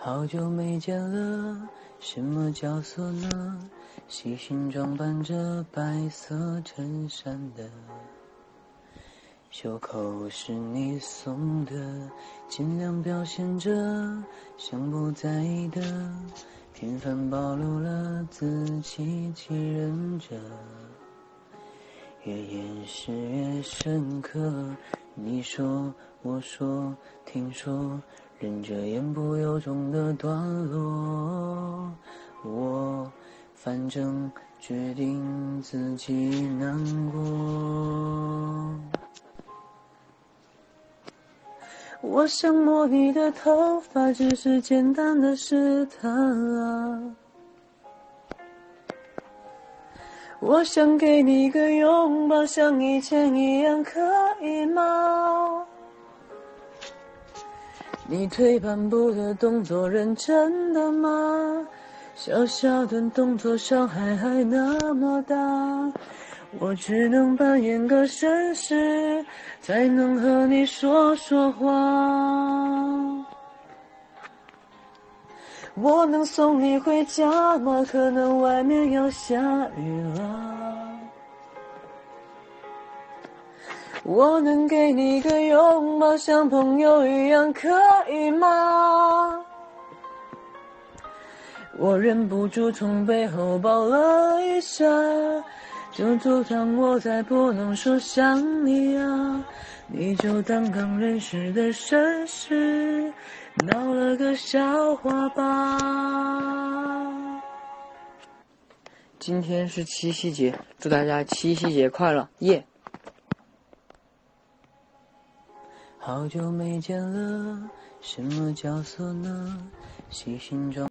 好久没见了，什么角色呢？细心装扮着白色衬衫的，袖口是你送的，尽量表现着像不在意的，频繁暴露了自欺欺人者，越掩饰越深刻。你说，我说，听说。忍着言不由衷的段落，我反正决定自己难过。我想摸你的头发，只是简单的试探啊。我想给你个拥抱，像以前一样，可以吗？你退半步的动作认真的吗？小小的动作伤害还那么大，我只能扮演个绅士，才能和你说说话。我能送你回家吗？可能外面要下雨了。我能给你个拥抱，像朋友一样，可以吗？我忍不住从背后抱了一下，就阻挡我再不能说想你啊！你就当刚认识的绅士，闹了个笑话吧。今天是七夕节，祝大家七夕节快乐，耶！好久没见了，什么角色呢？细心装。